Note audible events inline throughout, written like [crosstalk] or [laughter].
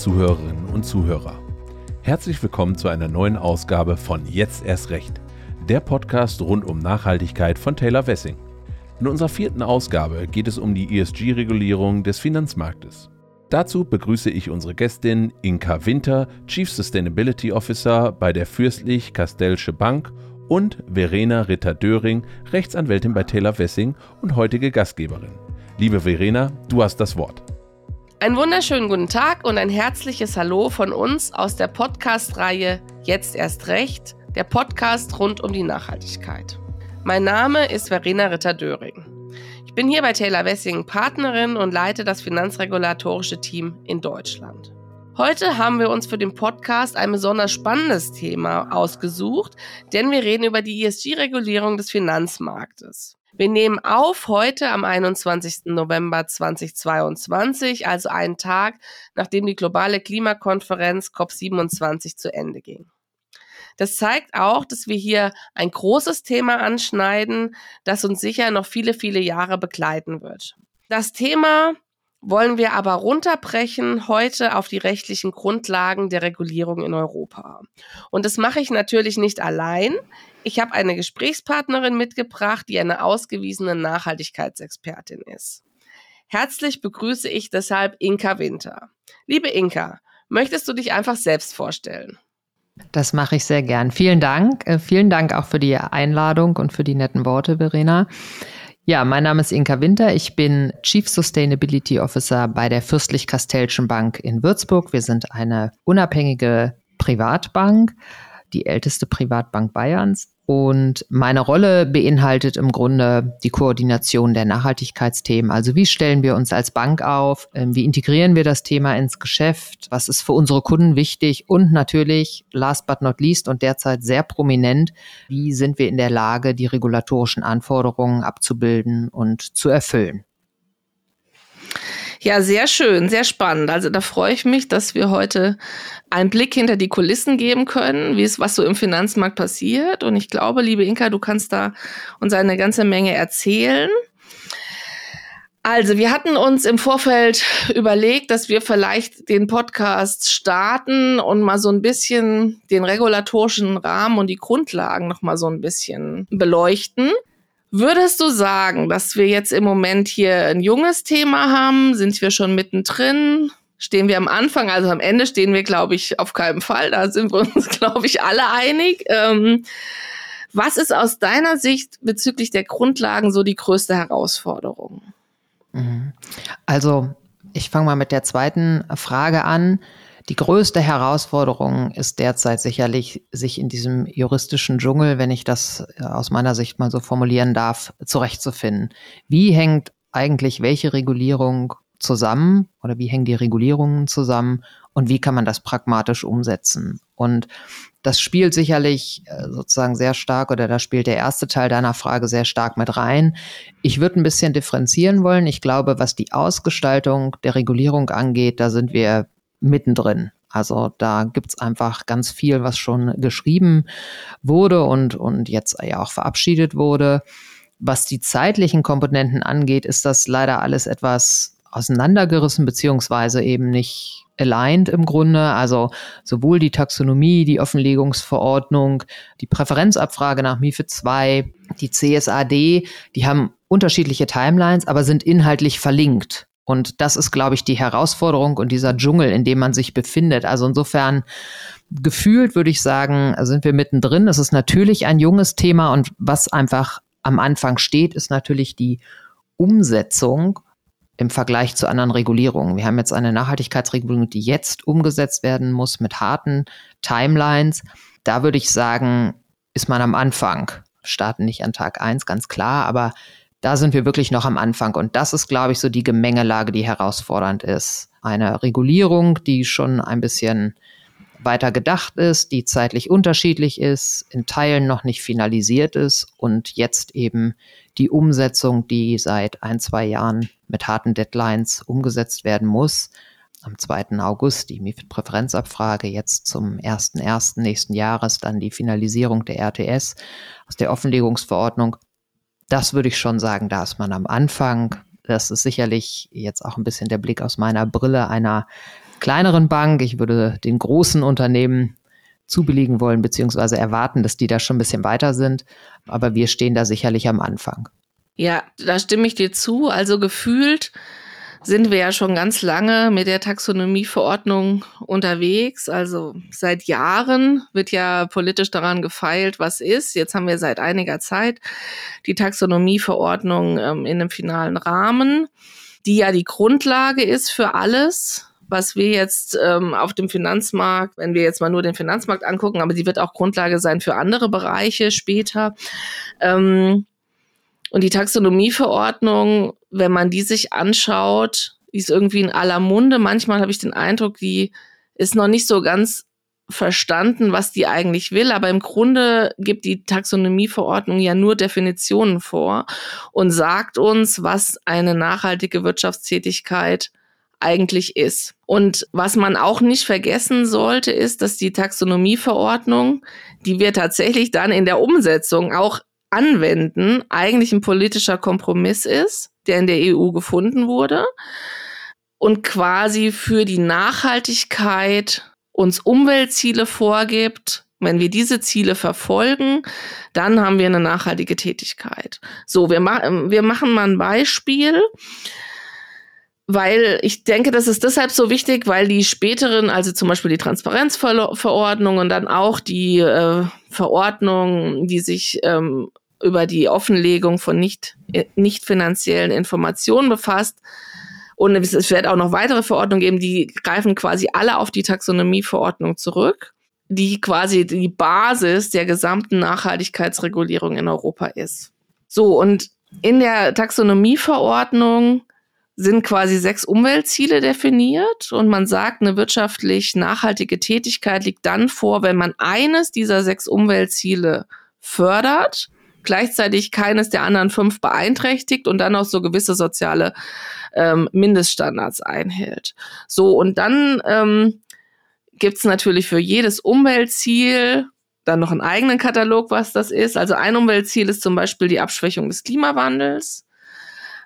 Zuhörerinnen und Zuhörer. Herzlich willkommen zu einer neuen Ausgabe von Jetzt erst recht, der Podcast rund um Nachhaltigkeit von Taylor Wessing. In unserer vierten Ausgabe geht es um die ESG-Regulierung des Finanzmarktes. Dazu begrüße ich unsere Gästin Inka Winter, Chief Sustainability Officer bei der Fürstlich-Kastellsche Bank und Verena Ritter-Döring, Rechtsanwältin bei Taylor Wessing und heutige Gastgeberin. Liebe Verena, du hast das Wort. Einen wunderschönen guten Tag und ein herzliches Hallo von uns aus der Podcast-Reihe Jetzt erst recht, der Podcast rund um die Nachhaltigkeit. Mein Name ist Verena Ritter-Döring. Ich bin hier bei Taylor Wessing Partnerin und leite das finanzregulatorische Team in Deutschland. Heute haben wir uns für den Podcast ein besonders spannendes Thema ausgesucht, denn wir reden über die ESG-Regulierung des Finanzmarktes. Wir nehmen auf heute am 21. November 2022, also einen Tag, nachdem die globale Klimakonferenz COP27 zu Ende ging. Das zeigt auch, dass wir hier ein großes Thema anschneiden, das uns sicher noch viele, viele Jahre begleiten wird. Das Thema wollen wir aber runterbrechen heute auf die rechtlichen Grundlagen der Regulierung in Europa. Und das mache ich natürlich nicht allein. Ich habe eine Gesprächspartnerin mitgebracht, die eine ausgewiesene Nachhaltigkeitsexpertin ist. Herzlich begrüße ich deshalb Inka Winter. Liebe Inka, möchtest du dich einfach selbst vorstellen? Das mache ich sehr gern. Vielen Dank. Äh, vielen Dank auch für die Einladung und für die netten Worte, Verena. Ja, mein Name ist Inka Winter. Ich bin Chief Sustainability Officer bei der Fürstlich-Kastellschen Bank in Würzburg. Wir sind eine unabhängige Privatbank, die älteste Privatbank Bayerns. Und meine Rolle beinhaltet im Grunde die Koordination der Nachhaltigkeitsthemen. Also wie stellen wir uns als Bank auf? Ähm, wie integrieren wir das Thema ins Geschäft? Was ist für unsere Kunden wichtig? Und natürlich, last but not least und derzeit sehr prominent, wie sind wir in der Lage, die regulatorischen Anforderungen abzubilden und zu erfüllen? Ja, sehr schön, sehr spannend. Also da freue ich mich, dass wir heute einen Blick hinter die Kulissen geben können, wie es was so im Finanzmarkt passiert. Und ich glaube, liebe Inka, du kannst da uns eine ganze Menge erzählen. Also, wir hatten uns im Vorfeld überlegt, dass wir vielleicht den Podcast starten und mal so ein bisschen den regulatorischen Rahmen und die Grundlagen noch mal so ein bisschen beleuchten. Würdest du sagen, dass wir jetzt im Moment hier ein junges Thema haben? Sind wir schon mittendrin? Stehen wir am Anfang? Also am Ende stehen wir, glaube ich, auf keinen Fall. Da sind wir uns, [laughs] glaube ich, alle einig. Ähm, was ist aus deiner Sicht bezüglich der Grundlagen so die größte Herausforderung? Mhm. Also ich fange mal mit der zweiten Frage an. Die größte Herausforderung ist derzeit sicherlich, sich in diesem juristischen Dschungel, wenn ich das äh, aus meiner Sicht mal so formulieren darf, zurechtzufinden. Wie hängt eigentlich welche Regulierung zusammen oder wie hängen die Regulierungen zusammen und wie kann man das pragmatisch umsetzen? Und das spielt sicherlich äh, sozusagen sehr stark oder da spielt der erste Teil deiner Frage sehr stark mit rein. Ich würde ein bisschen differenzieren wollen. Ich glaube, was die Ausgestaltung der Regulierung angeht, da sind wir mittendrin. Also da gibt's einfach ganz viel, was schon geschrieben wurde und, und jetzt ja auch verabschiedet wurde. Was die zeitlichen Komponenten angeht, ist das leider alles etwas auseinandergerissen, beziehungsweise eben nicht aligned im Grunde. Also sowohl die Taxonomie, die Offenlegungsverordnung, die Präferenzabfrage nach MIFID 2, die CSAD, die haben unterschiedliche Timelines, aber sind inhaltlich verlinkt. Und das ist, glaube ich, die Herausforderung und dieser Dschungel, in dem man sich befindet. Also insofern gefühlt würde ich sagen, sind wir mittendrin. Es ist natürlich ein junges Thema und was einfach am Anfang steht, ist natürlich die Umsetzung im Vergleich zu anderen Regulierungen. Wir haben jetzt eine Nachhaltigkeitsregulierung, die jetzt umgesetzt werden muss mit harten Timelines. Da würde ich sagen, ist man am Anfang. Starten nicht an Tag eins, ganz klar, aber da sind wir wirklich noch am Anfang. Und das ist, glaube ich, so die Gemengelage, die herausfordernd ist. Eine Regulierung, die schon ein bisschen weiter gedacht ist, die zeitlich unterschiedlich ist, in Teilen noch nicht finalisiert ist und jetzt eben die Umsetzung, die seit ein, zwei Jahren mit harten Deadlines umgesetzt werden muss. Am 2. August die MIFID-Präferenzabfrage, jetzt zum 1.1. nächsten Jahres dann die Finalisierung der RTS aus der Offenlegungsverordnung das würde ich schon sagen, da ist man am Anfang. Das ist sicherlich jetzt auch ein bisschen der Blick aus meiner Brille einer kleineren Bank. Ich würde den großen Unternehmen zubilligen wollen, beziehungsweise erwarten, dass die da schon ein bisschen weiter sind. Aber wir stehen da sicherlich am Anfang. Ja, da stimme ich dir zu. Also gefühlt sind wir ja schon ganz lange mit der Taxonomieverordnung unterwegs. Also seit Jahren wird ja politisch daran gefeilt, was ist. Jetzt haben wir seit einiger Zeit die Taxonomieverordnung ähm, in einem finalen Rahmen, die ja die Grundlage ist für alles was wir jetzt ähm, auf dem Finanzmarkt, wenn wir jetzt mal nur den Finanzmarkt angucken, aber sie wird auch Grundlage sein für andere Bereiche später. Ähm, und die Taxonomieverordnung, wenn man die sich anschaut, die ist irgendwie in aller Munde. Manchmal habe ich den Eindruck, die ist noch nicht so ganz verstanden, was die eigentlich will, aber im Grunde gibt die Taxonomieverordnung ja nur Definitionen vor und sagt uns, was eine nachhaltige Wirtschaftstätigkeit eigentlich ist. Und was man auch nicht vergessen sollte, ist, dass die Taxonomieverordnung, die wir tatsächlich dann in der Umsetzung auch anwenden, eigentlich ein politischer Kompromiss ist, der in der EU gefunden wurde und quasi für die Nachhaltigkeit uns Umweltziele vorgibt. Wenn wir diese Ziele verfolgen, dann haben wir eine nachhaltige Tätigkeit. So, wir, ma wir machen mal ein Beispiel weil ich denke, das ist deshalb so wichtig, weil die späteren, also zum Beispiel die Transparenzverordnung und dann auch die äh, Verordnung, die sich ähm, über die Offenlegung von nicht, äh, nicht finanziellen Informationen befasst. Und es wird auch noch weitere Verordnungen geben, die greifen quasi alle auf die Taxonomieverordnung zurück, die quasi die Basis der gesamten Nachhaltigkeitsregulierung in Europa ist. So, und in der Taxonomieverordnung sind quasi sechs Umweltziele definiert und man sagt, eine wirtschaftlich nachhaltige Tätigkeit liegt dann vor, wenn man eines dieser sechs Umweltziele fördert gleichzeitig keines der anderen fünf beeinträchtigt und dann auch so gewisse soziale ähm, Mindeststandards einhält. So, und dann ähm, gibt natürlich für jedes Umweltziel dann noch einen eigenen Katalog, was das ist. Also ein Umweltziel ist zum Beispiel die Abschwächung des Klimawandels.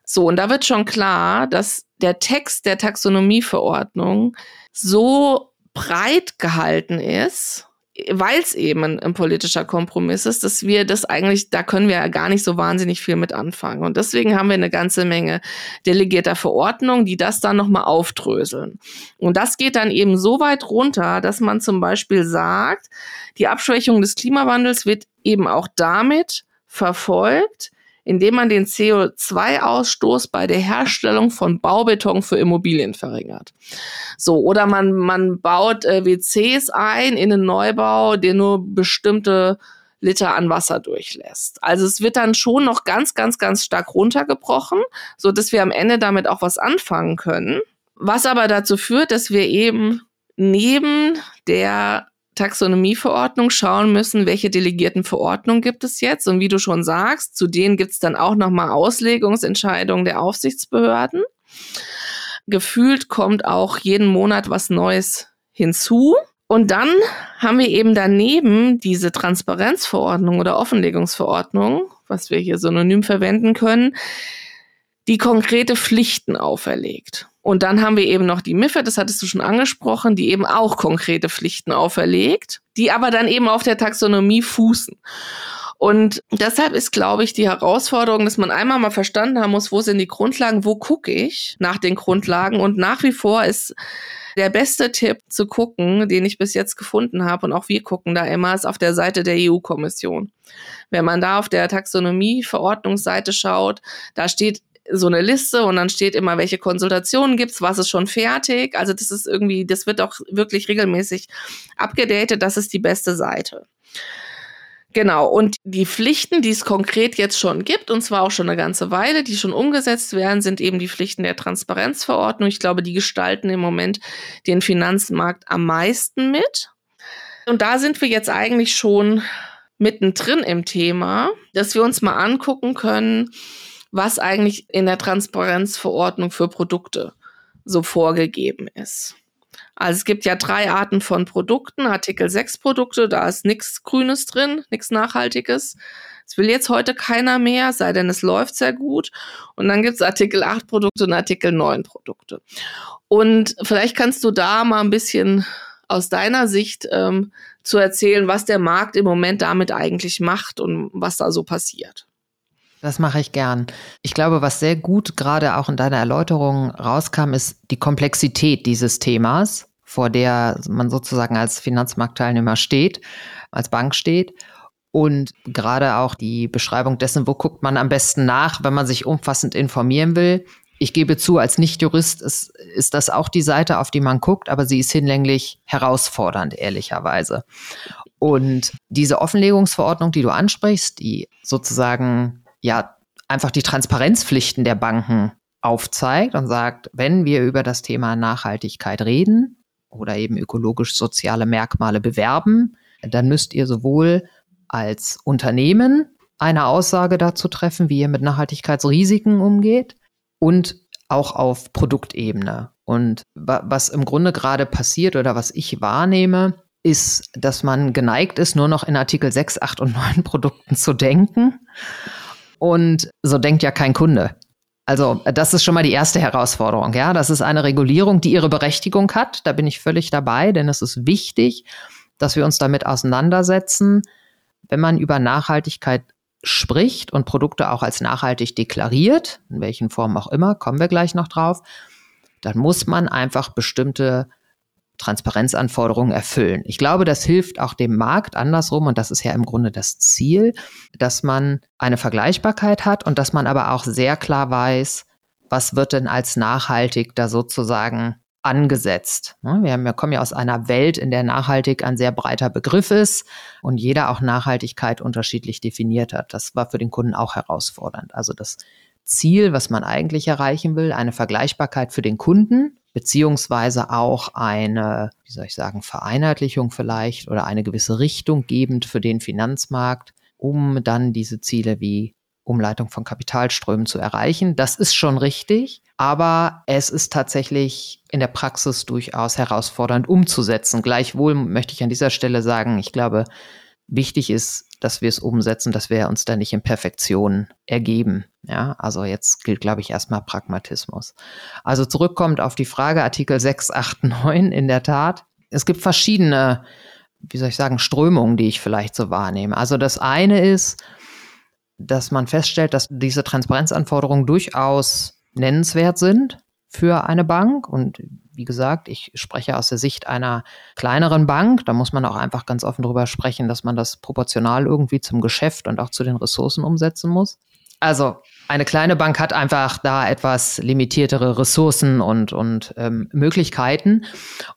So, und da wird schon klar, dass der Text der Taxonomieverordnung so breit gehalten ist, weil es eben ein, ein, politischer Kompromiss ist, dass wir das eigentlich, da können wir ja gar nicht so wahnsinnig viel mit anfangen. Und deswegen haben wir eine ganze Menge delegierter Verordnungen, die das dann nochmal aufdröseln. Und das geht dann eben so weit runter, dass man zum Beispiel sagt, die Abschwächung des Klimawandels wird eben auch damit verfolgt, indem man den CO2-Ausstoß bei der Herstellung von Baubeton für Immobilien verringert. So, oder man, man baut äh, WCs ein in einen Neubau, der nur bestimmte Liter an Wasser durchlässt. Also es wird dann schon noch ganz, ganz, ganz stark runtergebrochen, so dass wir am Ende damit auch was anfangen können. Was aber dazu führt, dass wir eben neben der Taxonomieverordnung schauen müssen, welche delegierten Verordnungen gibt es jetzt. Und wie du schon sagst, zu denen gibt es dann auch nochmal Auslegungsentscheidungen der Aufsichtsbehörden. Gefühlt kommt auch jeden Monat was Neues hinzu. Und dann haben wir eben daneben diese Transparenzverordnung oder Offenlegungsverordnung, was wir hier synonym verwenden können, die konkrete Pflichten auferlegt. Und dann haben wir eben noch die MIFID, das hattest du schon angesprochen, die eben auch konkrete Pflichten auferlegt, die aber dann eben auf der Taxonomie fußen. Und deshalb ist, glaube ich, die Herausforderung, dass man einmal mal verstanden haben muss, wo sind die Grundlagen, wo gucke ich nach den Grundlagen. Und nach wie vor ist der beste Tipp zu gucken, den ich bis jetzt gefunden habe, und auch wir gucken da immer, ist auf der Seite der EU-Kommission. Wenn man da auf der Taxonomie-Verordnungsseite schaut, da steht so eine Liste und dann steht immer, welche Konsultationen gibt's, was ist schon fertig. Also das ist irgendwie, das wird auch wirklich regelmäßig abgedatet. Das ist die beste Seite. Genau, und die Pflichten, die es konkret jetzt schon gibt, und zwar auch schon eine ganze Weile, die schon umgesetzt werden, sind eben die Pflichten der Transparenzverordnung. Ich glaube, die gestalten im Moment den Finanzmarkt am meisten mit. Und da sind wir jetzt eigentlich schon mittendrin im Thema, dass wir uns mal angucken können, was eigentlich in der Transparenzverordnung für Produkte so vorgegeben ist. Also es gibt ja drei Arten von Produkten. Artikel 6 Produkte, da ist nichts Grünes drin, nichts Nachhaltiges. Das will jetzt heute keiner mehr, sei denn es läuft sehr gut. Und dann gibt es Artikel 8 Produkte und Artikel 9 Produkte. Und vielleicht kannst du da mal ein bisschen aus deiner Sicht ähm, zu erzählen, was der Markt im Moment damit eigentlich macht und was da so passiert. Das mache ich gern. Ich glaube, was sehr gut gerade auch in deiner Erläuterung rauskam, ist die Komplexität dieses Themas, vor der man sozusagen als Finanzmarktteilnehmer steht, als Bank steht. Und gerade auch die Beschreibung dessen, wo guckt man am besten nach, wenn man sich umfassend informieren will. Ich gebe zu, als Nichtjurist ist, ist das auch die Seite, auf die man guckt, aber sie ist hinlänglich herausfordernd, ehrlicherweise. Und diese Offenlegungsverordnung, die du ansprichst, die sozusagen ja einfach die Transparenzpflichten der Banken aufzeigt und sagt, wenn wir über das Thema Nachhaltigkeit reden oder eben ökologisch-soziale Merkmale bewerben, dann müsst ihr sowohl als Unternehmen eine Aussage dazu treffen, wie ihr mit Nachhaltigkeitsrisiken umgeht und auch auf Produktebene. Und was im Grunde gerade passiert oder was ich wahrnehme, ist, dass man geneigt ist, nur noch in Artikel 6, 8 und 9 Produkten zu denken und so denkt ja kein Kunde. Also, das ist schon mal die erste Herausforderung. Ja, das ist eine Regulierung, die ihre Berechtigung hat. Da bin ich völlig dabei, denn es ist wichtig, dass wir uns damit auseinandersetzen, wenn man über Nachhaltigkeit spricht und Produkte auch als nachhaltig deklariert, in welchen Formen auch immer, kommen wir gleich noch drauf, dann muss man einfach bestimmte Transparenzanforderungen erfüllen. Ich glaube, das hilft auch dem Markt andersrum und das ist ja im Grunde das Ziel, dass man eine Vergleichbarkeit hat und dass man aber auch sehr klar weiß, was wird denn als nachhaltig da sozusagen angesetzt. Ne, wir, haben, wir kommen ja aus einer Welt, in der nachhaltig ein sehr breiter Begriff ist und jeder auch Nachhaltigkeit unterschiedlich definiert hat. Das war für den Kunden auch herausfordernd. Also das Ziel, was man eigentlich erreichen will, eine Vergleichbarkeit für den Kunden, beziehungsweise auch eine, wie soll ich sagen, Vereinheitlichung vielleicht oder eine gewisse Richtung gebend für den Finanzmarkt, um dann diese Ziele wie Umleitung von Kapitalströmen zu erreichen. Das ist schon richtig, aber es ist tatsächlich in der Praxis durchaus herausfordernd umzusetzen. Gleichwohl möchte ich an dieser Stelle sagen, ich glaube, wichtig ist, dass wir es umsetzen, dass wir uns da nicht in Perfektion ergeben. Ja, also jetzt gilt, glaube ich, erstmal Pragmatismus. Also zurückkommt auf die Frage Artikel 6, 8, 9 in der Tat. Es gibt verschiedene, wie soll ich sagen, Strömungen, die ich vielleicht so wahrnehme. Also das eine ist, dass man feststellt, dass diese Transparenzanforderungen durchaus nennenswert sind für eine Bank und wie gesagt, ich spreche aus der Sicht einer kleineren Bank. Da muss man auch einfach ganz offen drüber sprechen, dass man das proportional irgendwie zum Geschäft und auch zu den Ressourcen umsetzen muss. Also eine kleine Bank hat einfach da etwas limitiertere Ressourcen und, und ähm, Möglichkeiten.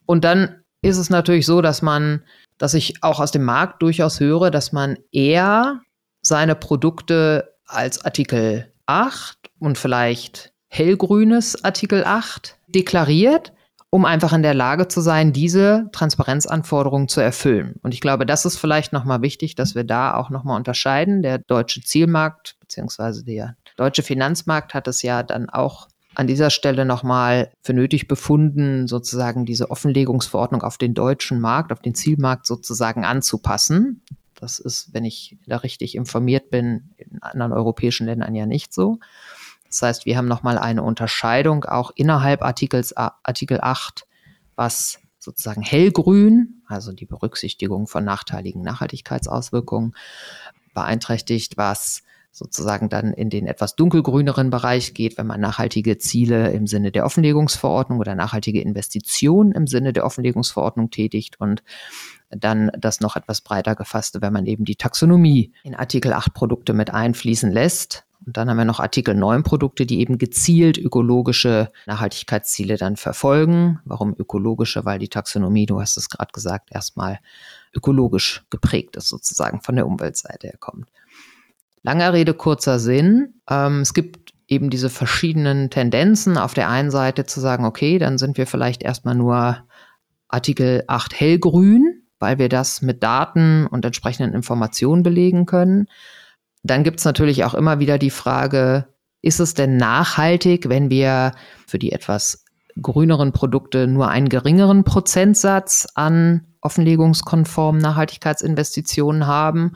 Und dann ist es natürlich so, dass man, dass ich auch aus dem Markt durchaus höre, dass man eher seine Produkte als Artikel 8 und vielleicht hellgrünes Artikel 8 deklariert um einfach in der Lage zu sein, diese Transparenzanforderungen zu erfüllen. Und ich glaube, das ist vielleicht nochmal wichtig, dass wir da auch nochmal unterscheiden. Der deutsche Zielmarkt beziehungsweise der deutsche Finanzmarkt hat es ja dann auch an dieser Stelle nochmal für nötig befunden, sozusagen diese Offenlegungsverordnung auf den deutschen Markt, auf den Zielmarkt sozusagen anzupassen. Das ist, wenn ich da richtig informiert bin, in anderen europäischen Ländern ja nicht so. Das heißt, wir haben nochmal eine Unterscheidung auch innerhalb Artikels, Artikel 8, was sozusagen hellgrün, also die Berücksichtigung von nachteiligen Nachhaltigkeitsauswirkungen, beeinträchtigt, was sozusagen dann in den etwas dunkelgrüneren Bereich geht, wenn man nachhaltige Ziele im Sinne der Offenlegungsverordnung oder nachhaltige Investitionen im Sinne der Offenlegungsverordnung tätigt und dann das noch etwas breiter gefasste, wenn man eben die Taxonomie in Artikel 8 Produkte mit einfließen lässt. Und dann haben wir noch Artikel 9 Produkte, die eben gezielt ökologische Nachhaltigkeitsziele dann verfolgen. Warum ökologische? Weil die Taxonomie, du hast es gerade gesagt, erstmal ökologisch geprägt ist, sozusagen von der Umweltseite her kommt. Langer Rede, kurzer Sinn. Ähm, es gibt eben diese verschiedenen Tendenzen. Auf der einen Seite zu sagen, okay, dann sind wir vielleicht erstmal nur Artikel 8 hellgrün, weil wir das mit Daten und entsprechenden Informationen belegen können. Dann gibt es natürlich auch immer wieder die Frage, ist es denn nachhaltig, wenn wir für die etwas grüneren Produkte nur einen geringeren Prozentsatz an offenlegungskonformen Nachhaltigkeitsinvestitionen haben.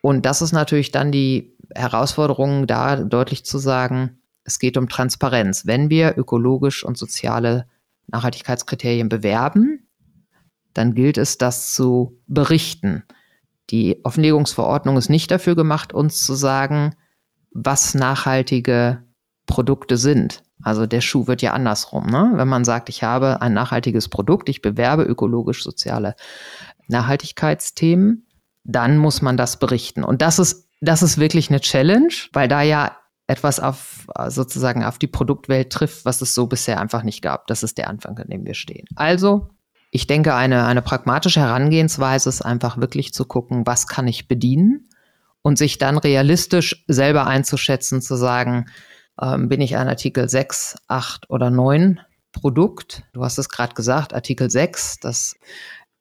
Und das ist natürlich dann die Herausforderung, da deutlich zu sagen, es geht um Transparenz. Wenn wir ökologisch und soziale Nachhaltigkeitskriterien bewerben, dann gilt es, das zu berichten. Die Offenlegungsverordnung ist nicht dafür gemacht, uns zu sagen, was nachhaltige Produkte sind. Also der Schuh wird ja andersrum. Ne? Wenn man sagt, ich habe ein nachhaltiges Produkt, ich bewerbe ökologisch-soziale Nachhaltigkeitsthemen, dann muss man das berichten. Und das ist, das ist wirklich eine Challenge, weil da ja etwas auf sozusagen auf die Produktwelt trifft, was es so bisher einfach nicht gab. Das ist der Anfang, an dem wir stehen. Also, ich denke, eine, eine pragmatische Herangehensweise ist einfach wirklich zu gucken, was kann ich bedienen und sich dann realistisch selber einzuschätzen, zu sagen, ähm, bin ich ein Artikel 6, 8 oder 9 Produkt? Du hast es gerade gesagt, Artikel 6, das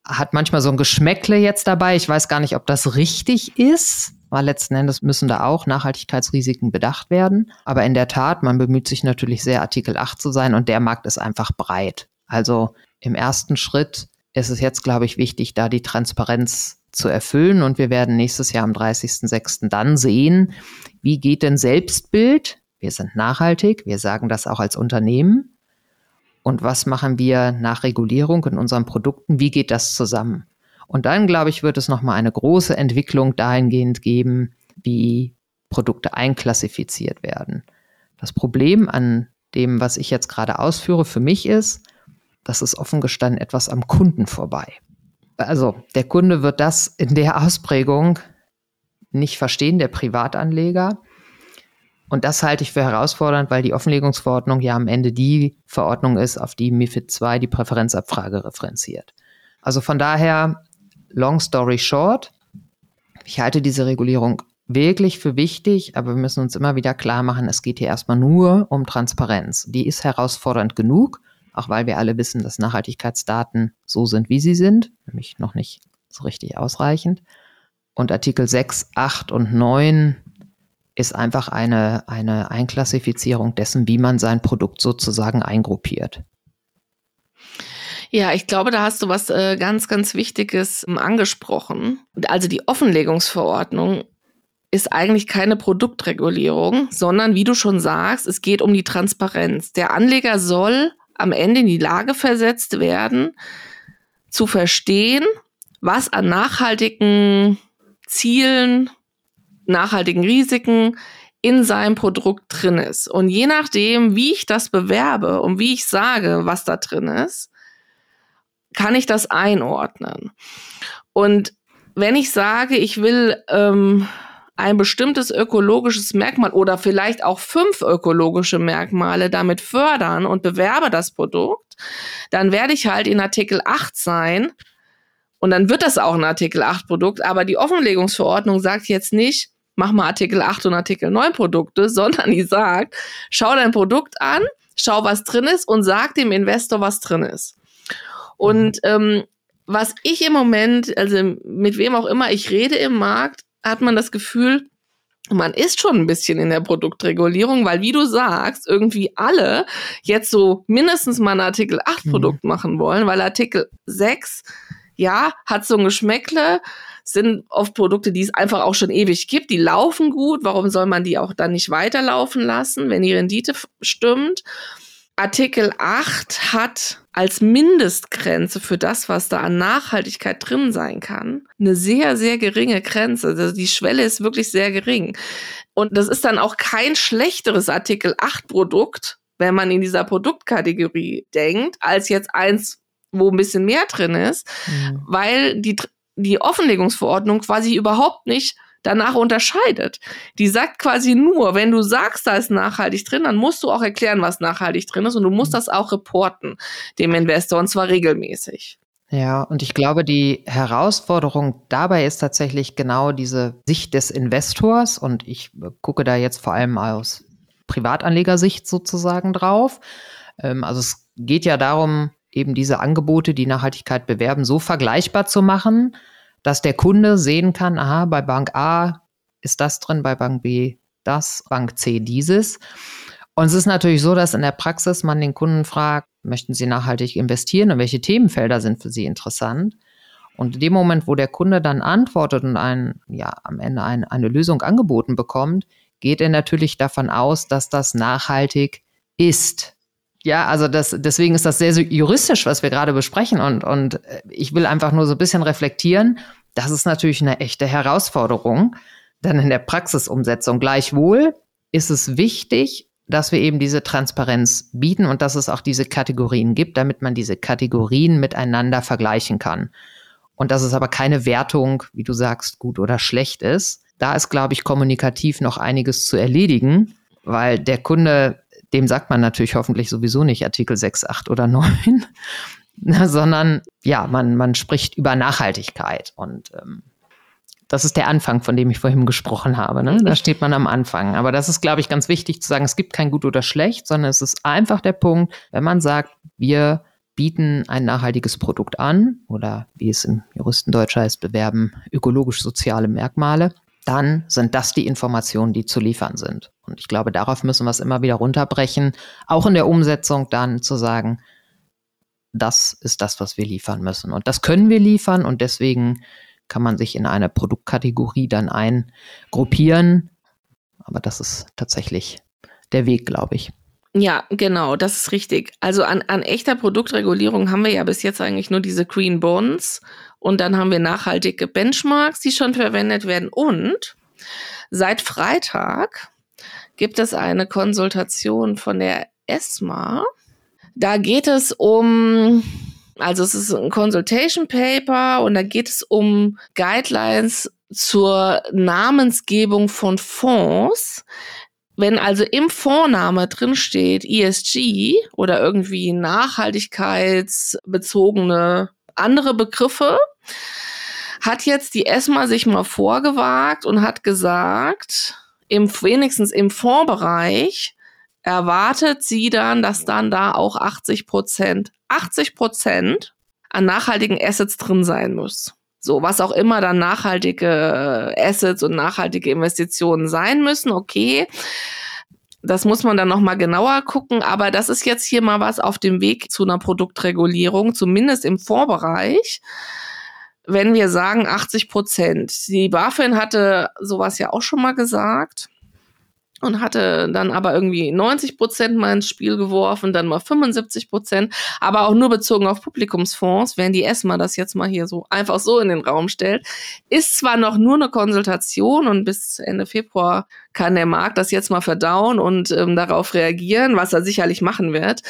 hat manchmal so ein Geschmäckle jetzt dabei. Ich weiß gar nicht, ob das richtig ist, weil letzten Endes müssen da auch Nachhaltigkeitsrisiken bedacht werden. Aber in der Tat, man bemüht sich natürlich sehr, Artikel 8 zu sein und der Markt ist einfach breit. Also im ersten Schritt ist es jetzt, glaube ich, wichtig, da die Transparenz zu erfüllen. Und wir werden nächstes Jahr am 30.06. dann sehen, wie geht denn Selbstbild? Wir sind nachhaltig, wir sagen das auch als Unternehmen. Und was machen wir nach Regulierung in unseren Produkten? Wie geht das zusammen? Und dann, glaube ich, wird es nochmal eine große Entwicklung dahingehend geben, wie Produkte einklassifiziert werden. Das Problem an dem, was ich jetzt gerade ausführe, für mich ist, das ist offen gestanden etwas am Kunden vorbei. Also der Kunde wird das in der Ausprägung nicht verstehen, der Privatanleger. Und das halte ich für herausfordernd, weil die Offenlegungsverordnung ja am Ende die Verordnung ist, auf die MIFID II die Präferenzabfrage referenziert. Also von daher, long story short, ich halte diese Regulierung wirklich für wichtig, aber wir müssen uns immer wieder klar machen, es geht hier erstmal nur um Transparenz. Die ist herausfordernd genug, auch weil wir alle wissen, dass Nachhaltigkeitsdaten so sind, wie sie sind, nämlich noch nicht so richtig ausreichend. Und Artikel 6, 8 und 9 ist einfach eine, eine Einklassifizierung dessen, wie man sein Produkt sozusagen eingruppiert. Ja, ich glaube, da hast du was äh, ganz, ganz Wichtiges ähm, angesprochen. Also die Offenlegungsverordnung ist eigentlich keine Produktregulierung, sondern wie du schon sagst, es geht um die Transparenz. Der Anleger soll am Ende in die Lage versetzt werden, zu verstehen, was an nachhaltigen Zielen nachhaltigen Risiken in seinem Produkt drin ist. Und je nachdem, wie ich das bewerbe und wie ich sage, was da drin ist, kann ich das einordnen. Und wenn ich sage, ich will ähm, ein bestimmtes ökologisches Merkmal oder vielleicht auch fünf ökologische Merkmale damit fördern und bewerbe das Produkt, dann werde ich halt in Artikel 8 sein. Und dann wird das auch ein Artikel 8 Produkt. Aber die Offenlegungsverordnung sagt jetzt nicht, mach mal Artikel 8 und Artikel 9 Produkte, [laughs] sondern die sagt, schau dein Produkt an, schau, was drin ist und sag dem Investor, was drin ist. Und ähm, was ich im Moment, also mit wem auch immer ich rede im Markt, hat man das Gefühl, man ist schon ein bisschen in der Produktregulierung, weil wie du sagst, irgendwie alle jetzt so mindestens mal ein Artikel 8 mhm. Produkt machen wollen, weil Artikel 6, ja, hat so ein Geschmäckle, sind oft Produkte, die es einfach auch schon ewig gibt. Die laufen gut. Warum soll man die auch dann nicht weiterlaufen lassen, wenn die Rendite stimmt? Artikel 8 hat als Mindestgrenze für das, was da an Nachhaltigkeit drin sein kann, eine sehr, sehr geringe Grenze. Also die Schwelle ist wirklich sehr gering. Und das ist dann auch kein schlechteres Artikel 8 Produkt, wenn man in dieser Produktkategorie denkt, als jetzt eins, wo ein bisschen mehr drin ist, mhm. weil die die Offenlegungsverordnung quasi überhaupt nicht danach unterscheidet. Die sagt quasi nur, wenn du sagst, da ist nachhaltig drin, dann musst du auch erklären, was nachhaltig drin ist und du musst das auch reporten dem Investor und zwar regelmäßig. Ja, und ich glaube, die Herausforderung dabei ist tatsächlich genau diese Sicht des Investors und ich gucke da jetzt vor allem aus Privatanlegersicht sozusagen drauf. Ähm, also es geht ja darum, eben diese Angebote, die Nachhaltigkeit bewerben, so vergleichbar zu machen, dass der Kunde sehen kann, aha, bei Bank A ist das drin, bei Bank B das, Bank C dieses. Und es ist natürlich so, dass in der Praxis man den Kunden fragt, möchten Sie nachhaltig investieren und welche Themenfelder sind für Sie interessant? Und in dem Moment, wo der Kunde dann antwortet und ein, ja, am Ende ein, eine Lösung angeboten bekommt, geht er natürlich davon aus, dass das nachhaltig ist. Ja, also das, deswegen ist das sehr, juristisch, was wir gerade besprechen. Und, und ich will einfach nur so ein bisschen reflektieren. Das ist natürlich eine echte Herausforderung. Dann in der Praxisumsetzung gleichwohl ist es wichtig, dass wir eben diese Transparenz bieten und dass es auch diese Kategorien gibt, damit man diese Kategorien miteinander vergleichen kann. Und dass es aber keine Wertung, wie du sagst, gut oder schlecht ist. Da ist, glaube ich, kommunikativ noch einiges zu erledigen, weil der Kunde, dem sagt man natürlich hoffentlich sowieso nicht Artikel 6, 8 oder 9, [laughs] sondern ja, man, man spricht über Nachhaltigkeit und ähm, das ist der Anfang, von dem ich vorhin gesprochen habe. Ne? Da steht man am Anfang. Aber das ist, glaube ich, ganz wichtig zu sagen, es gibt kein Gut oder Schlecht, sondern es ist einfach der Punkt, wenn man sagt, wir bieten ein nachhaltiges Produkt an oder wie es im Juristendeutsch heißt, bewerben ökologisch-soziale Merkmale, dann sind das die Informationen, die zu liefern sind. Und ich glaube, darauf müssen wir es immer wieder runterbrechen, auch in der Umsetzung dann zu sagen, das ist das, was wir liefern müssen. Und das können wir liefern und deswegen kann man sich in eine Produktkategorie dann eingruppieren. Aber das ist tatsächlich der Weg, glaube ich. Ja, genau, das ist richtig. Also an, an echter Produktregulierung haben wir ja bis jetzt eigentlich nur diese Green Bonds und dann haben wir nachhaltige Benchmarks, die schon verwendet werden. Und seit Freitag gibt es eine Konsultation von der ESMA. Da geht es um also es ist ein Consultation Paper und da geht es um Guidelines zur Namensgebung von Fonds. Wenn also im Vorname drin steht ESG oder irgendwie nachhaltigkeitsbezogene andere Begriffe, hat jetzt die ESMA sich mal vorgewagt und hat gesagt, im, wenigstens im Fondsbereich erwartet sie dann, dass dann da auch 80 Prozent 80 Prozent an nachhaltigen Assets drin sein muss. So, was auch immer dann nachhaltige Assets und nachhaltige Investitionen sein müssen, okay. Das muss man dann nochmal genauer gucken, aber das ist jetzt hier mal was auf dem Weg zu einer Produktregulierung, zumindest im Vorbereich. Wenn wir sagen 80 Prozent. Die BaFin hatte sowas ja auch schon mal gesagt und hatte dann aber irgendwie 90 Prozent mal ins Spiel geworfen, dann mal 75 Prozent, aber auch nur bezogen auf Publikumsfonds, wenn die ESMA das jetzt mal hier so einfach so in den Raum stellt, ist zwar noch nur eine Konsultation und bis Ende Februar kann der Markt das jetzt mal verdauen und ähm, darauf reagieren, was er sicherlich machen wird.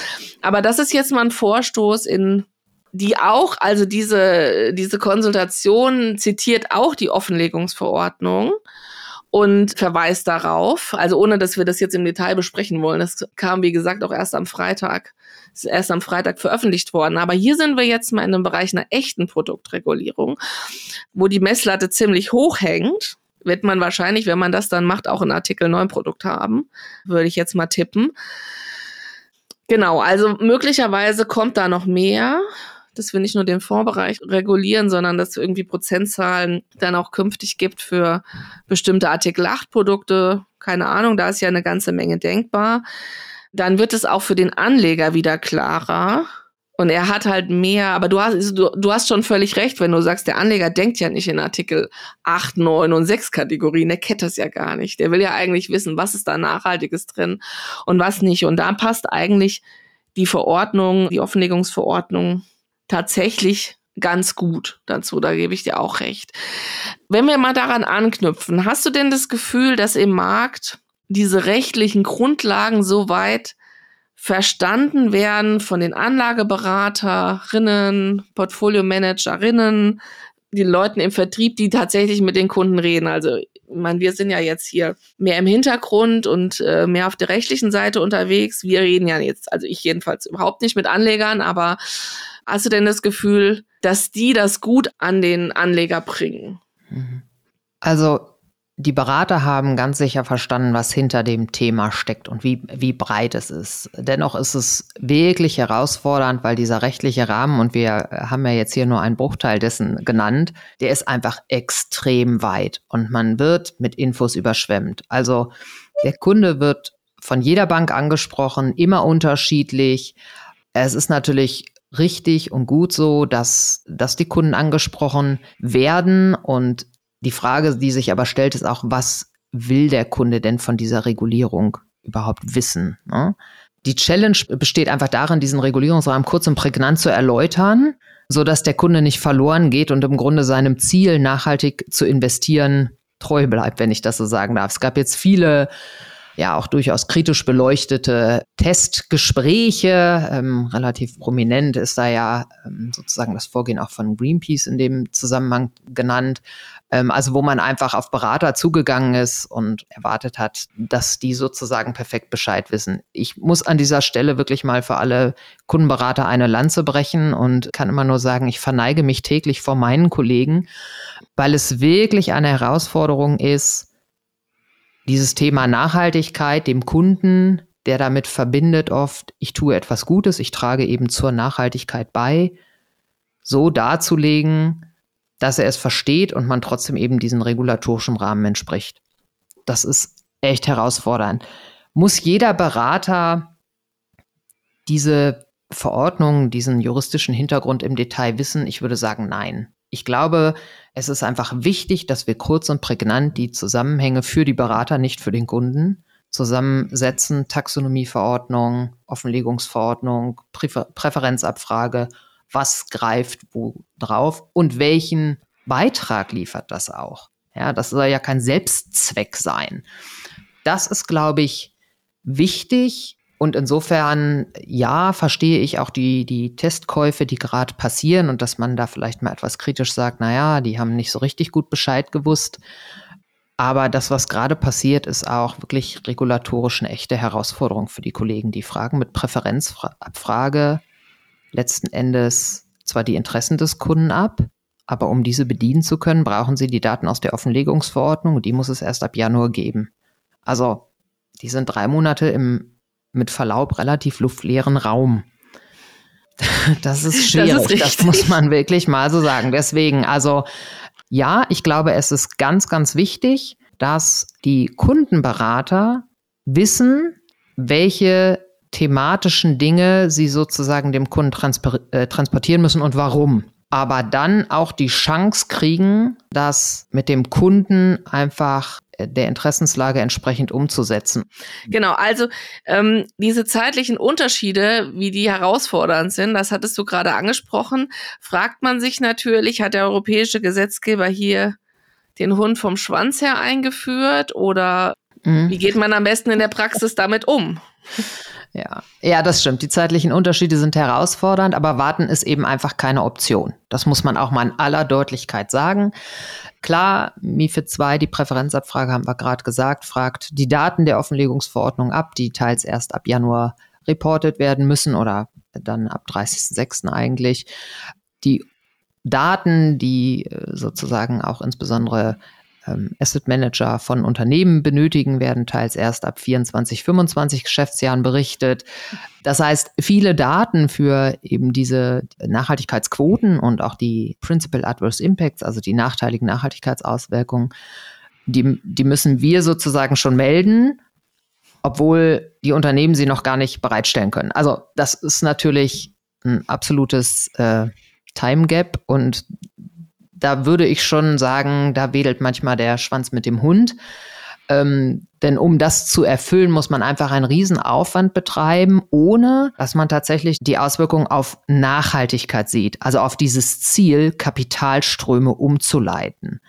Aber das ist jetzt mal ein Vorstoß in die auch, also diese, diese Konsultation zitiert auch die Offenlegungsverordnung und verweist darauf, also ohne dass wir das jetzt im Detail besprechen wollen. Das kam, wie gesagt, auch erst am Freitag, ist erst am Freitag veröffentlicht worden. Aber hier sind wir jetzt mal in einem Bereich einer echten Produktregulierung, wo die Messlatte ziemlich hoch hängt. Wird man wahrscheinlich, wenn man das dann macht, auch ein Artikel 9 Produkt haben, würde ich jetzt mal tippen. Genau, also möglicherweise kommt da noch mehr dass wir nicht nur den Fondsbereich regulieren, sondern dass es irgendwie Prozentzahlen dann auch künftig gibt für bestimmte Artikel 8 Produkte. Keine Ahnung, da ist ja eine ganze Menge denkbar. Dann wird es auch für den Anleger wieder klarer. Und er hat halt mehr, aber du hast, du, du hast schon völlig recht, wenn du sagst, der Anleger denkt ja nicht in Artikel 8, 9 und 6 Kategorien, der kennt das ja gar nicht. Der will ja eigentlich wissen, was ist da Nachhaltiges drin und was nicht. Und da passt eigentlich die Verordnung, die Offenlegungsverordnung tatsächlich ganz gut dazu, da gebe ich dir auch recht. Wenn wir mal daran anknüpfen, hast du denn das Gefühl, dass im Markt diese rechtlichen Grundlagen so weit verstanden werden von den Anlageberaterinnen, Portfolio-Managerinnen, die Leuten im Vertrieb, die tatsächlich mit den Kunden reden. Also, ich meine, wir sind ja jetzt hier mehr im Hintergrund und äh, mehr auf der rechtlichen Seite unterwegs. Wir reden ja jetzt, also ich jedenfalls überhaupt nicht mit Anlegern, aber Hast du denn das Gefühl, dass die das gut an den Anleger bringen? Also die Berater haben ganz sicher verstanden, was hinter dem Thema steckt und wie, wie breit es ist. Dennoch ist es wirklich herausfordernd, weil dieser rechtliche Rahmen, und wir haben ja jetzt hier nur einen Bruchteil dessen genannt, der ist einfach extrem weit und man wird mit Infos überschwemmt. Also der Kunde wird von jeder Bank angesprochen, immer unterschiedlich. Es ist natürlich richtig und gut so, dass, dass die Kunden angesprochen werden. Und die Frage, die sich aber stellt, ist auch, was will der Kunde denn von dieser Regulierung überhaupt wissen? Ne? Die Challenge besteht einfach darin, diesen Regulierungsrahmen kurz und prägnant zu erläutern, so dass der Kunde nicht verloren geht und im Grunde seinem Ziel, nachhaltig zu investieren, treu bleibt, wenn ich das so sagen darf. Es gab jetzt viele ja auch durchaus kritisch beleuchtete Testgespräche. Ähm, relativ prominent ist da ja ähm, sozusagen das Vorgehen auch von Greenpeace in dem Zusammenhang genannt. Ähm, also wo man einfach auf Berater zugegangen ist und erwartet hat, dass die sozusagen perfekt Bescheid wissen. Ich muss an dieser Stelle wirklich mal für alle Kundenberater eine Lanze brechen und kann immer nur sagen, ich verneige mich täglich vor meinen Kollegen, weil es wirklich eine Herausforderung ist, dieses Thema Nachhaltigkeit dem Kunden, der damit verbindet oft, ich tue etwas Gutes, ich trage eben zur Nachhaltigkeit bei, so darzulegen, dass er es versteht und man trotzdem eben diesen regulatorischen Rahmen entspricht. Das ist echt herausfordernd. Muss jeder Berater diese Verordnung, diesen juristischen Hintergrund im Detail wissen? Ich würde sagen, nein. Ich glaube, es ist einfach wichtig, dass wir kurz und prägnant die Zusammenhänge für die Berater, nicht für den Kunden, zusammensetzen. Taxonomieverordnung, Offenlegungsverordnung, Präfer Präferenzabfrage, was greift wo drauf und welchen Beitrag liefert das auch. Ja, das soll ja kein Selbstzweck sein. Das ist, glaube ich, wichtig, und insofern, ja, verstehe ich auch die, die Testkäufe, die gerade passieren und dass man da vielleicht mal etwas kritisch sagt, naja, die haben nicht so richtig gut Bescheid gewusst. Aber das, was gerade passiert, ist auch wirklich regulatorisch eine echte Herausforderung für die Kollegen. Die fragen mit Präferenzabfrage letzten Endes zwar die Interessen des Kunden ab, aber um diese bedienen zu können, brauchen sie die Daten aus der Offenlegungsverordnung und die muss es erst ab Januar geben. Also, die sind drei Monate im mit Verlaub relativ luftleeren Raum. [laughs] Das ist schwierig, das, ist das, muss man wirklich mal so sagen. Deswegen, also ja, ich glaube, es ist ganz, ganz wichtig, dass die Kundenberater wissen, welche thematischen Dinge sie sozusagen dem Kunden äh, transportieren müssen und warum aber dann auch die Chance kriegen, das mit dem Kunden einfach äh, der Interessenslage entsprechend umzusetzen. Genau, also ähm, diese zeitlichen Unterschiede, wie die herausfordernd sind, das hattest du gerade angesprochen, fragt man sich natürlich, hat der europäische Gesetzgeber hier den Hund vom Schwanz her eingeführt oder mhm. wie geht man am besten in der Praxis damit um? Ja. ja, das stimmt. Die zeitlichen Unterschiede sind herausfordernd, aber warten ist eben einfach keine Option. Das muss man auch mal in aller Deutlichkeit sagen. Klar, MIFID 2, die Präferenzabfrage haben wir gerade gesagt, fragt die Daten der Offenlegungsverordnung ab, die teils erst ab Januar reportet werden müssen oder dann ab 30.06. eigentlich. Die Daten, die äh, sozusagen auch insbesondere ähm, Asset Manager von Unternehmen benötigen, werden teils erst ab 24, 25 Geschäftsjahren berichtet. Das heißt, viele Daten für eben diese Nachhaltigkeitsquoten und auch die Principal Adverse Impacts, also die nachteiligen Nachhaltigkeitsauswirkungen, die, die müssen wir sozusagen schon melden, obwohl die Unternehmen sie noch gar nicht bereitstellen können. Also das ist natürlich ein absolutes äh, Time Gap und da würde ich schon sagen, da wedelt manchmal der Schwanz mit dem Hund. Ähm, denn um das zu erfüllen, muss man einfach einen Riesenaufwand betreiben, ohne dass man tatsächlich die Auswirkungen auf Nachhaltigkeit sieht, also auf dieses Ziel, Kapitalströme umzuleiten.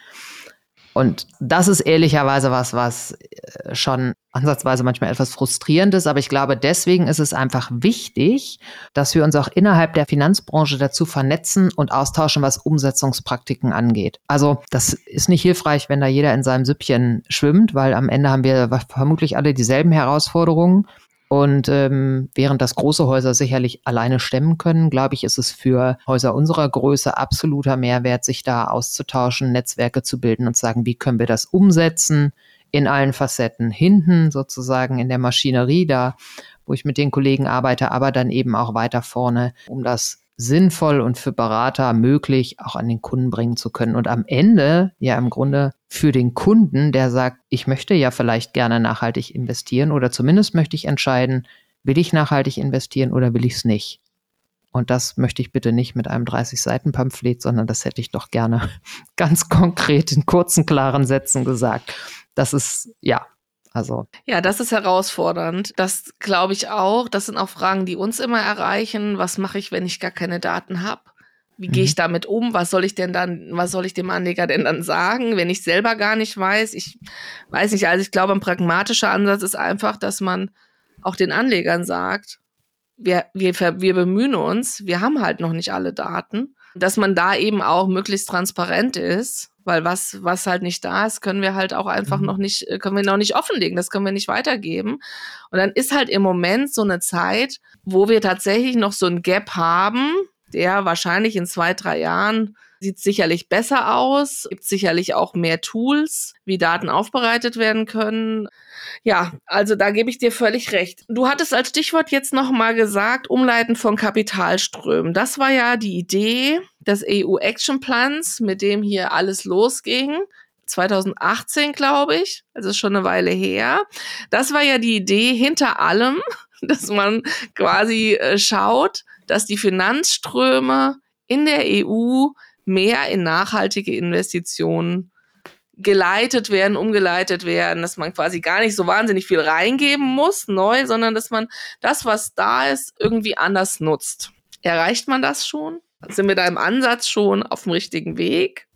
Und das ist ehrlicherweise was, was äh, schon ansatzweise manchmal etwas frustrierend ist. Aber ich glaube, deswegen ist es einfach wichtig, dass wir uns auch innerhalb der Finanzbranche dazu vernetzen und austauschen, was Umsetzungspraktiken angeht. Also das ist nicht hilfreich, wenn da jeder in seinem Süppchen schwimmt, weil am Ende haben wir vermutlich alle dieselben Herausforderungen. Und ähm, während das große Häuser sicherlich alleine stemmen können, glaube ich, ist es für Häuser unserer Größe absoluter Mehrwert, sich da auszutauschen, Netzwerke zu bilden und zu sagen, wie können wir das umsetzen in allen Facetten, hinten sozusagen in der Maschinerie da, wo ich mit den Kollegen arbeite, aber dann eben auch weiter vorne, um das sinnvoll und für Berater möglich auch an den Kunden bringen zu können. Und am Ende ja im Grunde für den Kunden, der sagt, ich möchte ja vielleicht gerne nachhaltig investieren oder zumindest möchte ich entscheiden, will ich nachhaltig investieren oder will ich es nicht. Und das möchte ich bitte nicht mit einem 30-Seiten-Pamphlet, sondern das hätte ich doch gerne [laughs] ganz konkret in kurzen, klaren Sätzen gesagt. Das ist, ja, also. Ja, das ist herausfordernd. Das glaube ich auch. Das sind auch Fragen, die uns immer erreichen. Was mache ich, wenn ich gar keine Daten habe? Wie gehe ich mhm. damit um? Was soll ich denn dann, was soll ich dem Anleger denn dann sagen, wenn ich selber gar nicht weiß? Ich weiß nicht. Also ich glaube, ein pragmatischer Ansatz ist einfach, dass man auch den Anlegern sagt, wir, wir, wir bemühen uns, wir haben halt noch nicht alle Daten, dass man da eben auch möglichst transparent ist weil was, was halt nicht da ist, können wir halt auch einfach mhm. noch nicht, können wir noch nicht offenlegen, das können wir nicht weitergeben. Und dann ist halt im Moment so eine Zeit, wo wir tatsächlich noch so ein Gap haben, der wahrscheinlich in zwei, drei Jahren sieht sicherlich besser aus, gibt sicherlich auch mehr Tools, wie Daten aufbereitet werden können. Ja, also da gebe ich dir völlig recht. Du hattest als Stichwort jetzt noch mal gesagt, Umleiten von Kapitalströmen. Das war ja die Idee des EU Action Plans, mit dem hier alles losging. 2018, glaube ich. Also schon eine Weile her. Das war ja die Idee hinter allem, [laughs] dass man quasi äh, schaut, dass die Finanzströme in der EU mehr in nachhaltige Investitionen geleitet werden, umgeleitet werden, dass man quasi gar nicht so wahnsinnig viel reingeben muss, neu, sondern dass man das, was da ist, irgendwie anders nutzt. Erreicht man das schon? Sind wir da im Ansatz schon auf dem richtigen Weg?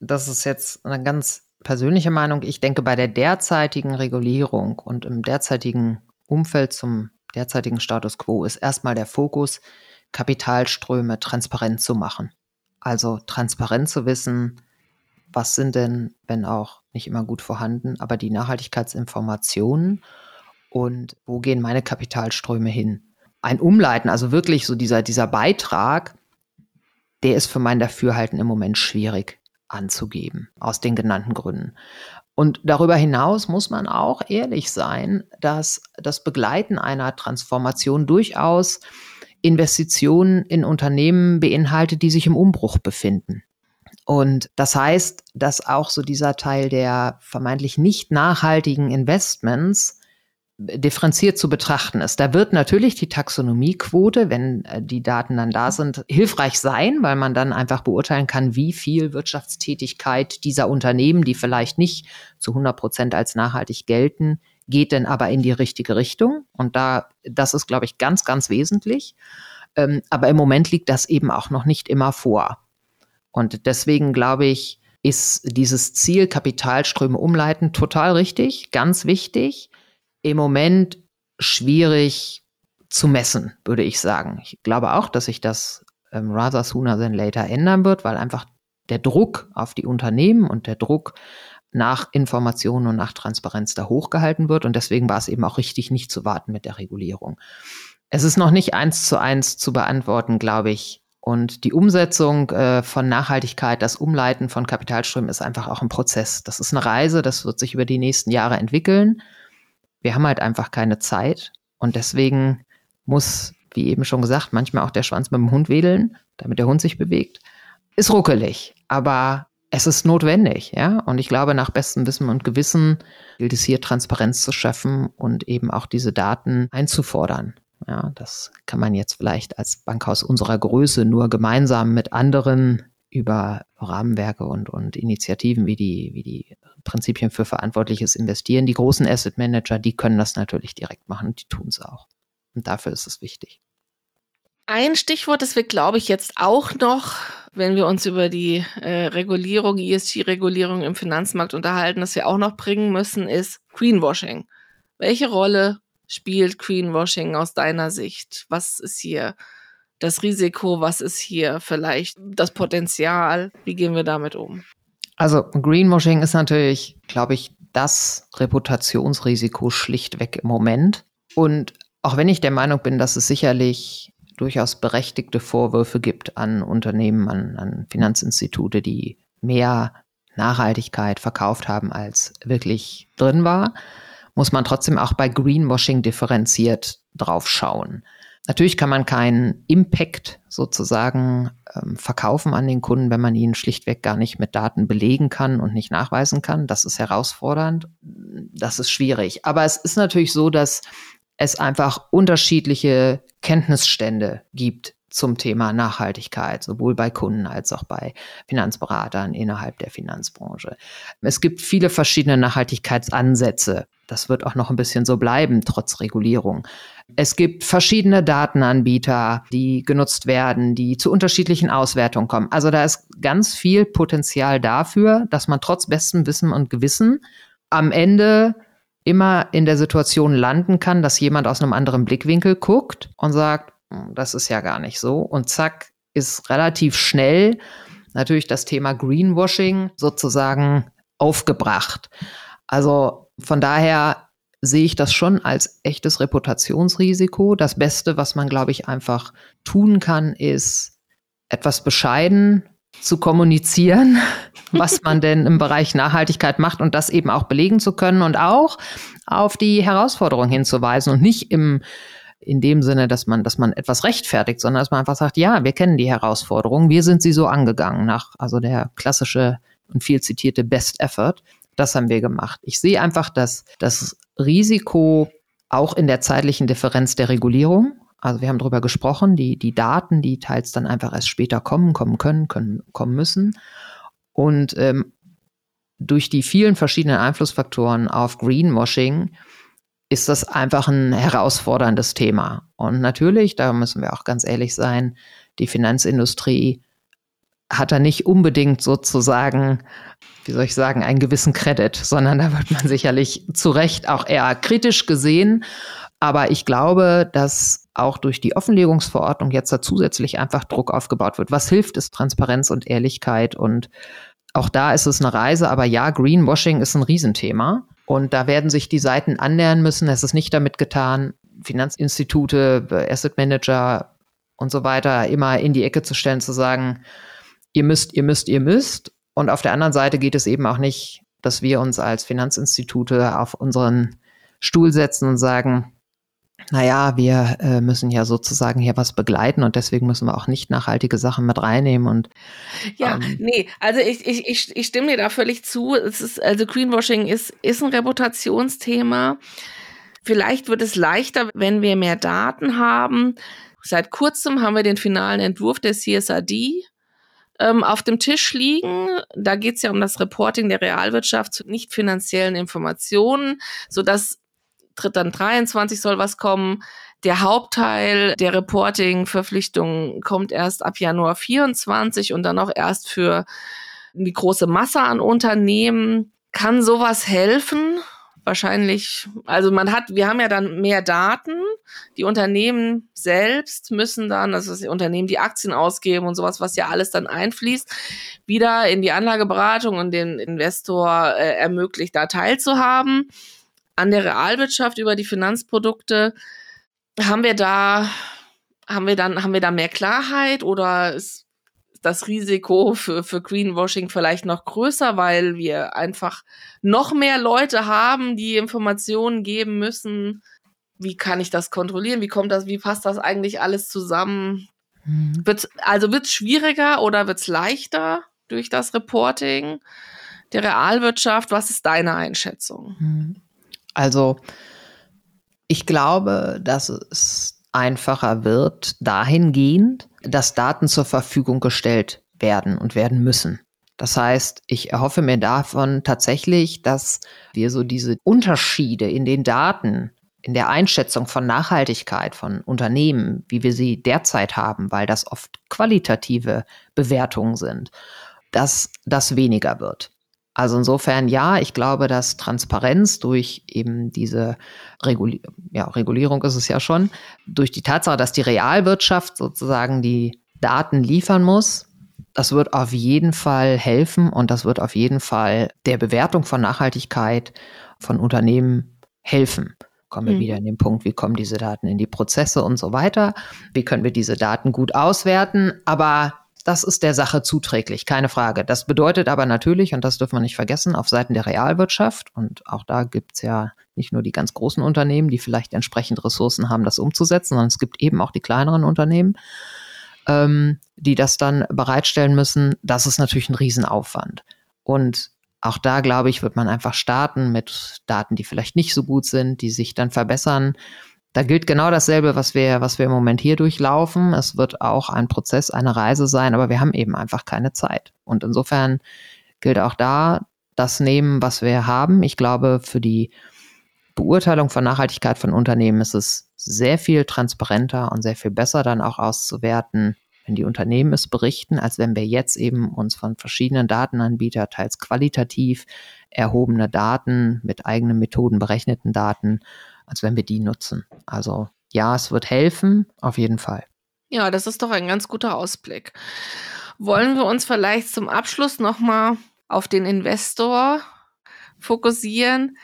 Das ist jetzt eine ganz persönliche Meinung. Ich denke, bei der derzeitigen Regulierung und im derzeitigen Umfeld zum derzeitigen Status quo ist erstmal der Fokus, Kapitalströme transparent zu machen. Also transparent zu wissen, was sind denn, wenn auch nicht immer gut vorhanden, aber die Nachhaltigkeitsinformationen und wo gehen meine Kapitalströme hin? Ein Umleiten, also wirklich so dieser, dieser Beitrag, der ist für mein Dafürhalten im Moment schwierig anzugeben, aus den genannten Gründen. Und darüber hinaus muss man auch ehrlich sein, dass das Begleiten einer Transformation durchaus Investitionen in Unternehmen beinhaltet, die sich im Umbruch befinden. Und das heißt, dass auch so dieser Teil der vermeintlich nicht nachhaltigen Investments differenziert zu betrachten ist. Da wird natürlich die Taxonomiequote, wenn äh, die Daten dann da sind, hilfreich sein, weil man dann einfach beurteilen kann, wie viel Wirtschaftstätigkeit dieser Unternehmen, die vielleicht nicht zu 100 Prozent als nachhaltig gelten, geht denn aber in die richtige Richtung. Und da, das ist, glaube ich, ganz, ganz wesentlich. Ähm, aber im Moment liegt das eben auch noch nicht immer vor. Und deswegen glaube ich, ist dieses Ziel Kapitalströme umleiten total richtig, ganz wichtig im Moment schwierig zu messen, würde ich sagen. Ich glaube auch, dass sich das ähm, rather sooner than later ändern wird, weil einfach der Druck auf die Unternehmen und der Druck nach Informationen und nach Transparenz da hochgehalten wird. Und deswegen war es eben auch richtig, nicht zu warten mit der Regulierung. Es ist noch nicht eins zu eins zu beantworten, glaube ich. Und die Umsetzung äh, von Nachhaltigkeit, das Umleiten von Kapitalströmen ist einfach auch ein Prozess. Das ist eine Reise, das wird sich über die nächsten Jahre entwickeln wir haben halt einfach keine Zeit und deswegen muss, wie eben schon gesagt, manchmal auch der Schwanz mit dem Hund wedeln, damit der Hund sich bewegt. Ist ruckelig, aber es ist notwendig, ja. Und ich glaube, nach bestem Wissen und Gewissen gilt es hier Transparenz zu schaffen und eben auch diese Daten einzufordern. Ja, das kann man jetzt vielleicht als Bankhaus unserer Größe nur gemeinsam mit anderen über Rahmenwerke und, und Initiativen wie die, wie die Prinzipien für verantwortliches Investieren. Die großen Asset Manager, die können das natürlich direkt machen und die tun es auch. Und dafür ist es wichtig. Ein Stichwort, das wir, glaube ich, jetzt auch noch, wenn wir uns über die äh, Regulierung, ESG-Regulierung im Finanzmarkt unterhalten, das wir auch noch bringen müssen, ist Greenwashing. Welche Rolle spielt Greenwashing aus deiner Sicht? Was ist hier das Risiko? Was ist hier vielleicht das Potenzial? Wie gehen wir damit um? Also Greenwashing ist natürlich, glaube ich, das Reputationsrisiko schlichtweg im Moment. Und auch wenn ich der Meinung bin, dass es sicherlich durchaus berechtigte Vorwürfe gibt an Unternehmen, an, an Finanzinstitute, die mehr Nachhaltigkeit verkauft haben, als wirklich drin war, muss man trotzdem auch bei Greenwashing differenziert drauf schauen. Natürlich kann man keinen Impact sozusagen ähm, verkaufen an den Kunden, wenn man ihn schlichtweg gar nicht mit Daten belegen kann und nicht nachweisen kann. Das ist herausfordernd. Das ist schwierig. Aber es ist natürlich so, dass es einfach unterschiedliche Kenntnisstände gibt zum Thema Nachhaltigkeit, sowohl bei Kunden als auch bei Finanzberatern innerhalb der Finanzbranche. Es gibt viele verschiedene Nachhaltigkeitsansätze. Das wird auch noch ein bisschen so bleiben, trotz Regulierung. Es gibt verschiedene Datenanbieter, die genutzt werden, die zu unterschiedlichen Auswertungen kommen. Also da ist ganz viel Potenzial dafür, dass man trotz bestem Wissen und Gewissen am Ende immer in der Situation landen kann, dass jemand aus einem anderen Blickwinkel guckt und sagt, hm, das ist ja gar nicht so. Und zack, ist relativ schnell natürlich das Thema Greenwashing sozusagen aufgebracht. Also von daher sehe ich das schon als echtes Reputationsrisiko. Das Beste, was man, glaube ich, einfach tun kann, ist etwas bescheiden zu kommunizieren, [laughs] was man denn im Bereich Nachhaltigkeit macht und das eben auch belegen zu können und auch auf die Herausforderung hinzuweisen und nicht im in dem Sinne, dass man, dass man etwas rechtfertigt, sondern dass man einfach sagt, ja, wir kennen die Herausforderungen, wir sind sie so angegangen nach, also der klassische und viel zitierte Best Effort. Das haben wir gemacht. Ich sehe einfach, dass das Risiko auch in der zeitlichen Differenz der Regulierung, also wir haben darüber gesprochen, die, die Daten, die teils dann einfach erst später kommen, kommen können, können kommen müssen. Und ähm, durch die vielen verschiedenen Einflussfaktoren auf Greenwashing ist das einfach ein herausforderndes Thema. Und natürlich, da müssen wir auch ganz ehrlich sein, die Finanzindustrie hat da nicht unbedingt sozusagen, wie soll ich sagen, einen gewissen Credit, sondern da wird man sicherlich zu Recht auch eher kritisch gesehen. Aber ich glaube, dass auch durch die Offenlegungsverordnung jetzt da zusätzlich einfach Druck aufgebaut wird. Was hilft, ist Transparenz und Ehrlichkeit. Und auch da ist es eine Reise. Aber ja, Greenwashing ist ein Riesenthema. Und da werden sich die Seiten annähern müssen. Es ist nicht damit getan, Finanzinstitute, Asset Manager und so weiter immer in die Ecke zu stellen, zu sagen, ihr müsst, ihr müsst, ihr müsst. Und auf der anderen Seite geht es eben auch nicht, dass wir uns als Finanzinstitute auf unseren Stuhl setzen und sagen, naja, wir äh, müssen ja sozusagen hier was begleiten und deswegen müssen wir auch nicht nachhaltige Sachen mit reinnehmen und ja, ähm, nee, also ich, ich, ich, ich stimme dir da völlig zu. Es ist, also Greenwashing ist, ist ein Reputationsthema. Vielleicht wird es leichter, wenn wir mehr Daten haben. Seit kurzem haben wir den finalen Entwurf der CSRD ähm, auf dem Tisch liegen. Da geht es ja um das Reporting der Realwirtschaft zu nicht finanziellen Informationen, sodass tritt dann 23 soll was kommen. Der Hauptteil der Reporting-Verpflichtungen kommt erst ab Januar 24 und dann auch erst für die große Masse an Unternehmen. Kann sowas helfen? Wahrscheinlich, also man hat, wir haben ja dann mehr Daten. Die Unternehmen selbst müssen dann, also die Unternehmen, die Aktien ausgeben und sowas, was ja alles dann einfließt, wieder in die Anlageberatung und den Investor äh, ermöglicht, da teilzuhaben. An der Realwirtschaft über die Finanzprodukte haben wir da, haben wir dann, haben wir da mehr Klarheit oder ist das Risiko für, für Greenwashing vielleicht noch größer, weil wir einfach noch mehr Leute haben, die Informationen geben müssen. Wie kann ich das kontrollieren? Wie kommt das, wie passt das eigentlich alles zusammen? Mhm. Wird's, also wird es schwieriger oder wird es leichter durch das Reporting der Realwirtschaft? Was ist deine Einschätzung? Mhm. Also ich glaube, dass es einfacher wird dahingehend, dass Daten zur Verfügung gestellt werden und werden müssen. Das heißt, ich erhoffe mir davon tatsächlich, dass wir so diese Unterschiede in den Daten, in der Einschätzung von Nachhaltigkeit von Unternehmen, wie wir sie derzeit haben, weil das oft qualitative Bewertungen sind, dass das weniger wird. Also insofern ja, ich glaube, dass Transparenz durch eben diese Reguli ja, Regulierung ist es ja schon, durch die Tatsache, dass die Realwirtschaft sozusagen die Daten liefern muss, das wird auf jeden Fall helfen und das wird auf jeden Fall der Bewertung von Nachhaltigkeit von Unternehmen helfen. Kommen wir mhm. wieder in den Punkt, wie kommen diese Daten in die Prozesse und so weiter? Wie können wir diese Daten gut auswerten? Aber das ist der Sache zuträglich, keine Frage. Das bedeutet aber natürlich, und das dürfen wir nicht vergessen, auf Seiten der Realwirtschaft, und auch da gibt's ja nicht nur die ganz großen Unternehmen, die vielleicht entsprechend Ressourcen haben, das umzusetzen, sondern es gibt eben auch die kleineren Unternehmen, ähm, die das dann bereitstellen müssen. Das ist natürlich ein Riesenaufwand. Und auch da, glaube ich, wird man einfach starten mit Daten, die vielleicht nicht so gut sind, die sich dann verbessern. Da gilt genau dasselbe, was wir, was wir im Moment hier durchlaufen. Es wird auch ein Prozess, eine Reise sein, aber wir haben eben einfach keine Zeit. Und insofern gilt auch da das nehmen, was wir haben. Ich glaube, für die Beurteilung von Nachhaltigkeit von Unternehmen ist es sehr viel transparenter und sehr viel besser dann auch auszuwerten, wenn die Unternehmen es berichten, als wenn wir jetzt eben uns von verschiedenen Datenanbietern, teils qualitativ erhobene Daten mit eigenen Methoden berechneten Daten als wenn wir die nutzen. Also ja, es wird helfen, auf jeden Fall. Ja, das ist doch ein ganz guter Ausblick. Wollen wir uns vielleicht zum Abschluss nochmal auf den Investor fokussieren?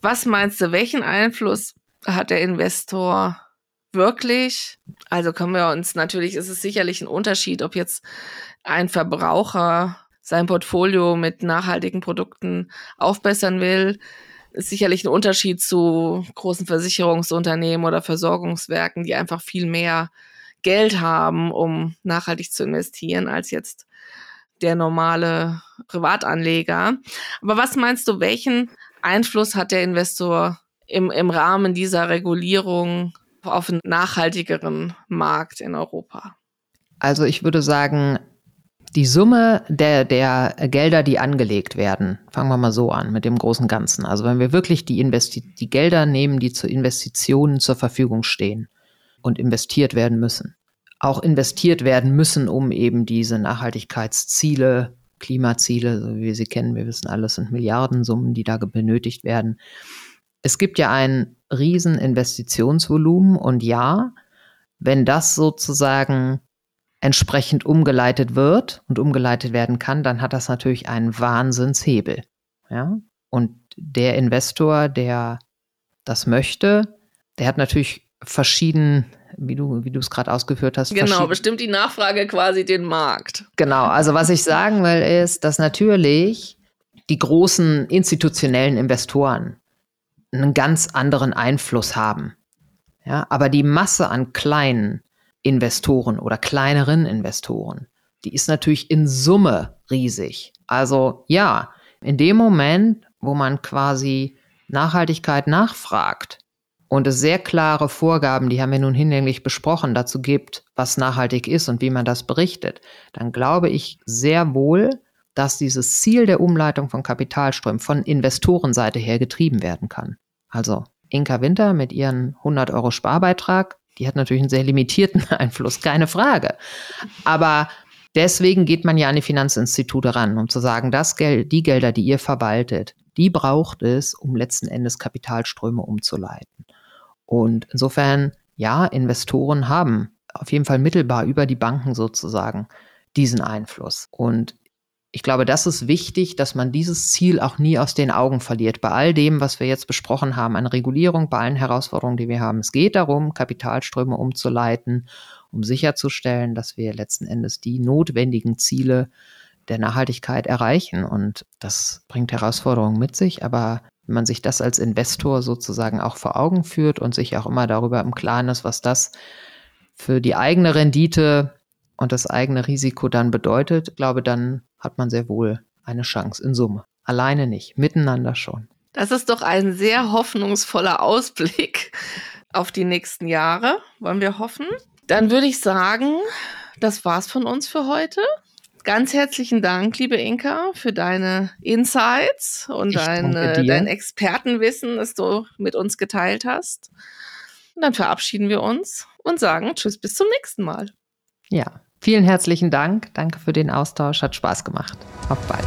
Was meinst du, welchen Einfluss hat der Investor wirklich? Also können wir uns natürlich, ist es sicherlich ein Unterschied, ob jetzt ein Verbraucher sein Portfolio mit nachhaltigen Produkten aufbessern will ist sicherlich ein Unterschied zu großen Versicherungsunternehmen oder Versorgungswerken, die einfach viel mehr Geld haben, um nachhaltig zu investieren, als jetzt der normale Privatanleger. Aber was meinst du, welchen Einfluss hat der Investor im, im Rahmen dieser Regulierung auf einen nachhaltigeren Markt in Europa? Also ich würde sagen, die Summe der, der Gelder, die angelegt werden, fangen wir mal so an mit dem großen Ganzen. Also wenn wir wirklich die, Investi die Gelder nehmen, die zur Investitionen zur Verfügung stehen und investiert werden müssen, auch investiert werden müssen, um eben diese Nachhaltigkeitsziele, Klimaziele, so wie wir sie kennen, wir wissen alles, sind Milliardensummen, die da benötigt werden. Es gibt ja ein riesen Investitionsvolumen und ja, wenn das sozusagen entsprechend umgeleitet wird und umgeleitet werden kann, dann hat das natürlich einen Wahnsinnshebel. Ja? Und der Investor, der das möchte, der hat natürlich verschieden, wie du, wie du es gerade ausgeführt hast. Genau, bestimmt die Nachfrage quasi den Markt. Genau, also was ich sagen will, ist, dass natürlich die großen institutionellen Investoren einen ganz anderen Einfluss haben. Ja, aber die Masse an kleinen Investoren oder kleineren Investoren, die ist natürlich in Summe riesig. Also ja, in dem Moment, wo man quasi Nachhaltigkeit nachfragt und es sehr klare Vorgaben, die haben wir nun hinlänglich besprochen, dazu gibt, was nachhaltig ist und wie man das berichtet, dann glaube ich sehr wohl, dass dieses Ziel der Umleitung von Kapitalströmen von Investorenseite her getrieben werden kann. Also Inka Winter mit ihren 100 Euro Sparbeitrag die hat natürlich einen sehr limitierten [laughs] Einfluss, keine Frage. Aber deswegen geht man ja an die Finanzinstitute ran, um zu sagen, das Geld, die Gelder, die ihr verwaltet, die braucht es, um letzten Endes Kapitalströme umzuleiten. Und insofern, ja, Investoren haben auf jeden Fall mittelbar über die Banken sozusagen diesen Einfluss. Und ich glaube, das ist wichtig, dass man dieses Ziel auch nie aus den Augen verliert. Bei all dem, was wir jetzt besprochen haben, an Regulierung, bei allen Herausforderungen, die wir haben. Es geht darum, Kapitalströme umzuleiten, um sicherzustellen, dass wir letzten Endes die notwendigen Ziele der Nachhaltigkeit erreichen. Und das bringt Herausforderungen mit sich, aber wenn man sich das als Investor sozusagen auch vor Augen führt und sich auch immer darüber im Klaren ist, was das für die eigene Rendite und das eigene Risiko dann bedeutet, glaube, dann hat man sehr wohl eine Chance in Summe. Alleine nicht, miteinander schon. Das ist doch ein sehr hoffnungsvoller Ausblick auf die nächsten Jahre, wollen wir hoffen. Dann würde ich sagen, das war's von uns für heute. Ganz herzlichen Dank, liebe Inka, für deine Insights und deine, dein Expertenwissen, das du mit uns geteilt hast. Und dann verabschieden wir uns und sagen Tschüss, bis zum nächsten Mal. Ja, Vielen herzlichen Dank. Danke für den Austausch. Hat Spaß gemacht. Auf bald.